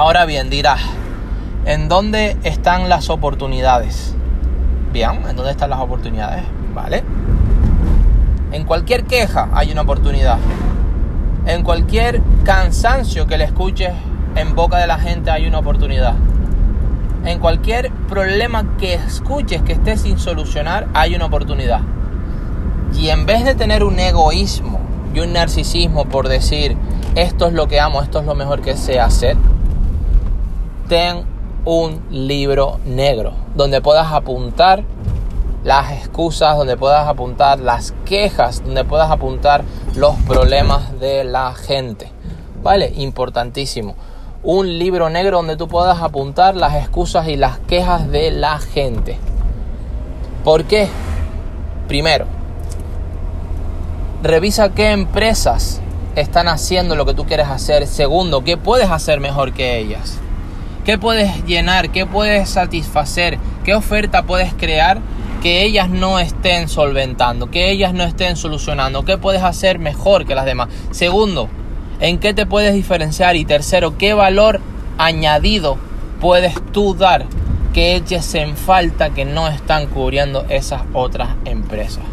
Ahora bien, dirás, ¿en dónde están las oportunidades? Bien, ¿en dónde están las oportunidades? ¿Vale? En cualquier queja hay una oportunidad. En cualquier cansancio que le escuches en boca de la gente hay una oportunidad. En cualquier problema que escuches que esté sin solucionar hay una oportunidad. Y en vez de tener un egoísmo y un narcisismo por decir esto es lo que amo, esto es lo mejor que sé hacer, ten un libro negro donde puedas apuntar las excusas, donde puedas apuntar las quejas, donde puedas apuntar los problemas de la gente. ¿Vale? Importantísimo. Un libro negro donde tú puedas apuntar las excusas y las quejas de la gente. ¿Por qué? Primero, revisa qué empresas están haciendo lo que tú quieres hacer. Segundo, qué puedes hacer mejor que ellas. ¿Qué puedes llenar? ¿Qué puedes satisfacer? ¿Qué oferta puedes crear que ellas no estén solventando, que ellas no estén solucionando, qué puedes hacer mejor que las demás. Segundo, en qué te puedes diferenciar y tercero, qué valor añadido puedes tú dar que eches en falta que no están cubriendo esas otras empresas.